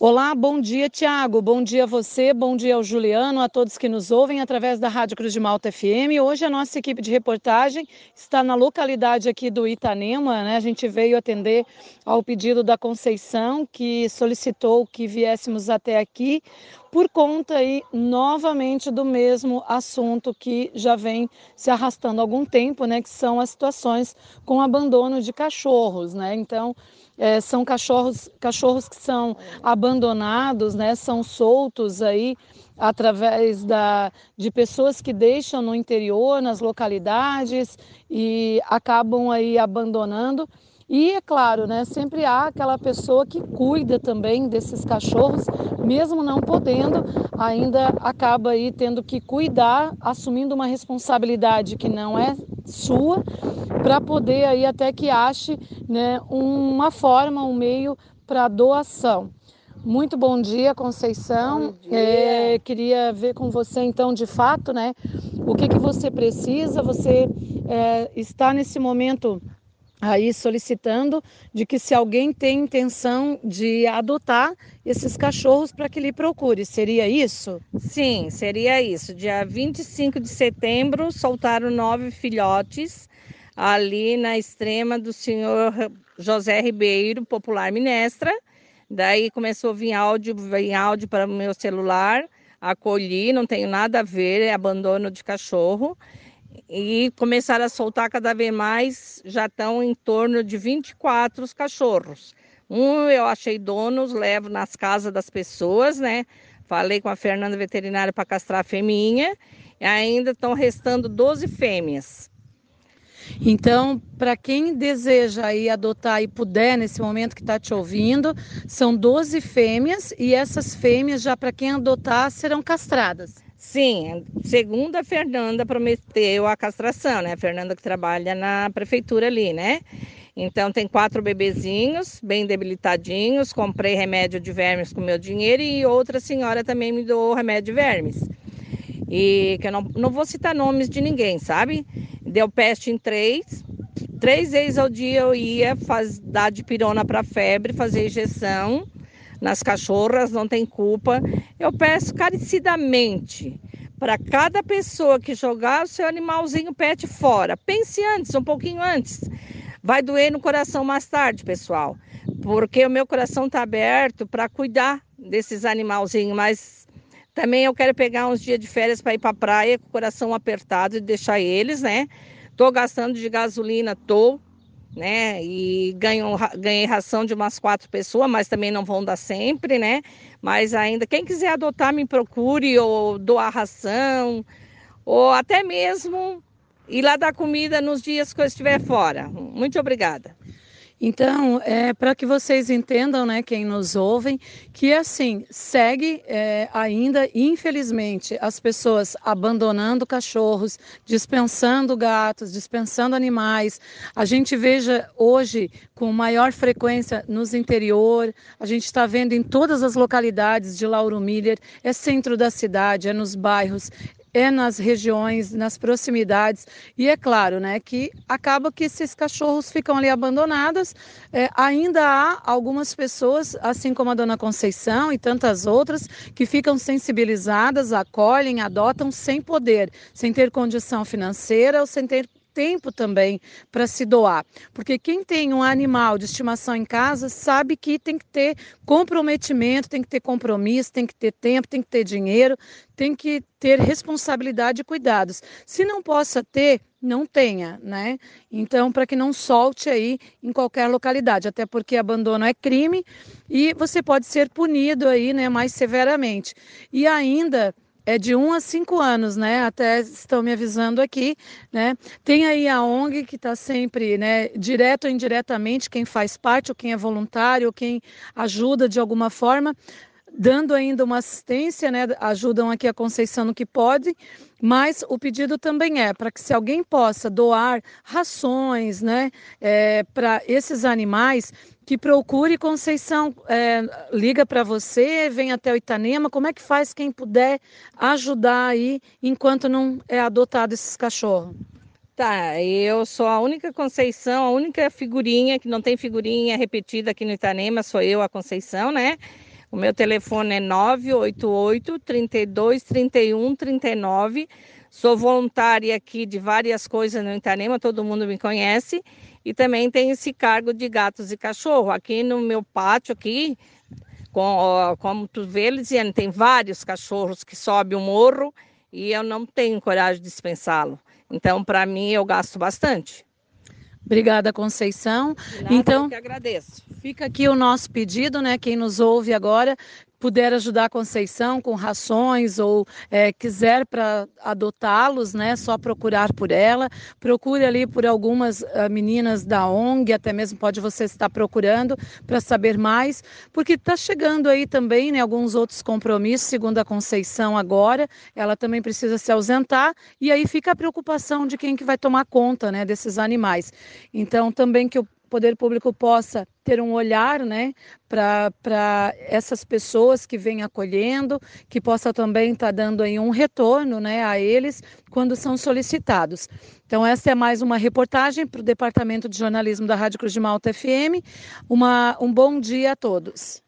Olá, bom dia, Tiago. Bom dia a você, bom dia ao Juliano, a todos que nos ouvem através da Rádio Cruz de Malta FM. Hoje a nossa equipe de reportagem está na localidade aqui do Itanema, né? A gente veio atender ao pedido da Conceição, que solicitou que viéssemos até aqui por conta aí novamente do mesmo assunto que já vem se arrastando há algum tempo, né, que são as situações com abandono de cachorros, né? Então, é, são cachorros, cachorros que são abandonados, né, são soltos aí através da, de pessoas que deixam no interior, nas localidades e acabam aí abandonando. E é claro, né, sempre há aquela pessoa que cuida também desses cachorros, mesmo não podendo, ainda acaba aí tendo que cuidar, assumindo uma responsabilidade que não é sua, para poder aí até que ache né, uma forma, um meio para doação. Muito bom dia, Conceição. Bom dia. É, queria ver com você, então, de fato, né, o que, que você precisa. Você é, está nesse momento aí solicitando de que se alguém tem intenção de adotar esses cachorros para que lhe procure. Seria isso? Sim, seria isso. Dia 25 de setembro soltaram nove filhotes ali na extrema do senhor José Ribeiro, popular Minestra. Daí começou a vir áudio, vir áudio para o meu celular, acolhi, não tenho nada a ver, é abandono de cachorro e começaram a soltar cada vez mais, já estão em torno de 24 os cachorros. Um eu achei donos, levo nas casas das pessoas, né? Falei com a Fernanda veterinária para castrar a feminha, e ainda estão restando 12 fêmeas. Então, para quem deseja aí adotar e puder nesse momento que está te ouvindo, são 12 fêmeas e essas fêmeas já para quem adotar serão castradas. Sim, segundo a Fernanda prometeu a castração, né? A Fernanda que trabalha na prefeitura ali, né? Então tem quatro bebezinhos, bem debilitadinhos. Comprei remédio de vermes com meu dinheiro e outra senhora também me deu remédio de vermes. E que eu não, não vou citar nomes de ninguém, sabe? Deu peste em três. Três vezes ao dia eu ia faz, dar de pirona para febre, fazer injeção nas cachorras, não tem culpa. Eu peço carecidamente para cada pessoa que jogar o seu animalzinho pet fora, pense antes, um pouquinho antes. Vai doer no coração mais tarde, pessoal, porque o meu coração está aberto para cuidar desses animalzinhos, mas também eu quero pegar uns dias de férias para ir para a praia com o coração apertado e deixar eles, né? Tô gastando de gasolina, tô, né? E ganho, ganhei ração de umas quatro pessoas, mas também não vão dar sempre, né? Mas ainda, quem quiser adotar, me procure, ou doar ração, ou até mesmo ir lá dar comida nos dias que eu estiver fora. Muito obrigada. Então, é, para que vocês entendam, né, quem nos ouvem, que assim, segue é, ainda, infelizmente, as pessoas abandonando cachorros, dispensando gatos, dispensando animais. A gente veja hoje com maior frequência nos interior, a gente está vendo em todas as localidades de Lauro Miller, é centro da cidade, é nos bairros, é nas regiões, nas proximidades. E é claro, né, que acaba que esses cachorros ficam ali abandonados. É, ainda há algumas pessoas, assim como a dona Conceição e tantas outras, que ficam sensibilizadas, acolhem, adotam sem poder, sem ter condição financeira ou sem ter tempo também para se doar. Porque quem tem um animal de estimação em casa sabe que tem que ter comprometimento, tem que ter compromisso, tem que ter tempo, tem que ter dinheiro, tem que ter responsabilidade e cuidados. Se não possa ter, não tenha, né? Então, para que não solte aí em qualquer localidade, até porque abandono é crime e você pode ser punido aí, né, mais severamente. E ainda é de 1 a 5 anos, né? Até estão me avisando aqui, né? Tem aí a ONG que está sempre, né, direto ou indiretamente, quem faz parte, ou quem é voluntário, ou quem ajuda de alguma forma, dando ainda uma assistência, né? Ajudam aqui a Conceição no que pode, mas o pedido também é para que se alguém possa doar rações, né, é, para esses animais, que procure Conceição, é, liga para você, vem até o Itanema, como é que faz quem puder ajudar aí enquanto não é adotado esses cachorros? Tá, eu sou a única Conceição, a única figurinha que não tem figurinha repetida aqui no Itanema, sou eu, a Conceição, né? O meu telefone é 988 32 31 39. Sou voluntária aqui de várias coisas no Itanema, todo mundo me conhece. E também tenho esse cargo de gatos e cachorro. Aqui no meu pátio, aqui, com, como tu vê, Lisiane, tem vários cachorros que sobem o morro e eu não tenho coragem de dispensá-lo. Então, para mim, eu gasto bastante. Obrigada, Conceição. Nada, então, eu que agradeço. Fica aqui o nosso pedido, né? Quem nos ouve agora, puder ajudar a Conceição com rações ou é, quiser para adotá-los, né, só procurar por ela. Procure ali por algumas uh, meninas da ONG, até mesmo pode você estar procurando para saber mais, porque está chegando aí também né, alguns outros compromissos, segundo a Conceição agora, ela também precisa se ausentar e aí fica a preocupação de quem que vai tomar conta né, desses animais. Então também que o poder público possa ter um olhar né, para essas pessoas que vêm acolhendo, que possa também estar tá dando aí um retorno né, a eles quando são solicitados. Então, essa é mais uma reportagem para o Departamento de Jornalismo da Rádio Cruz de Malta FM. Uma, um bom dia a todos.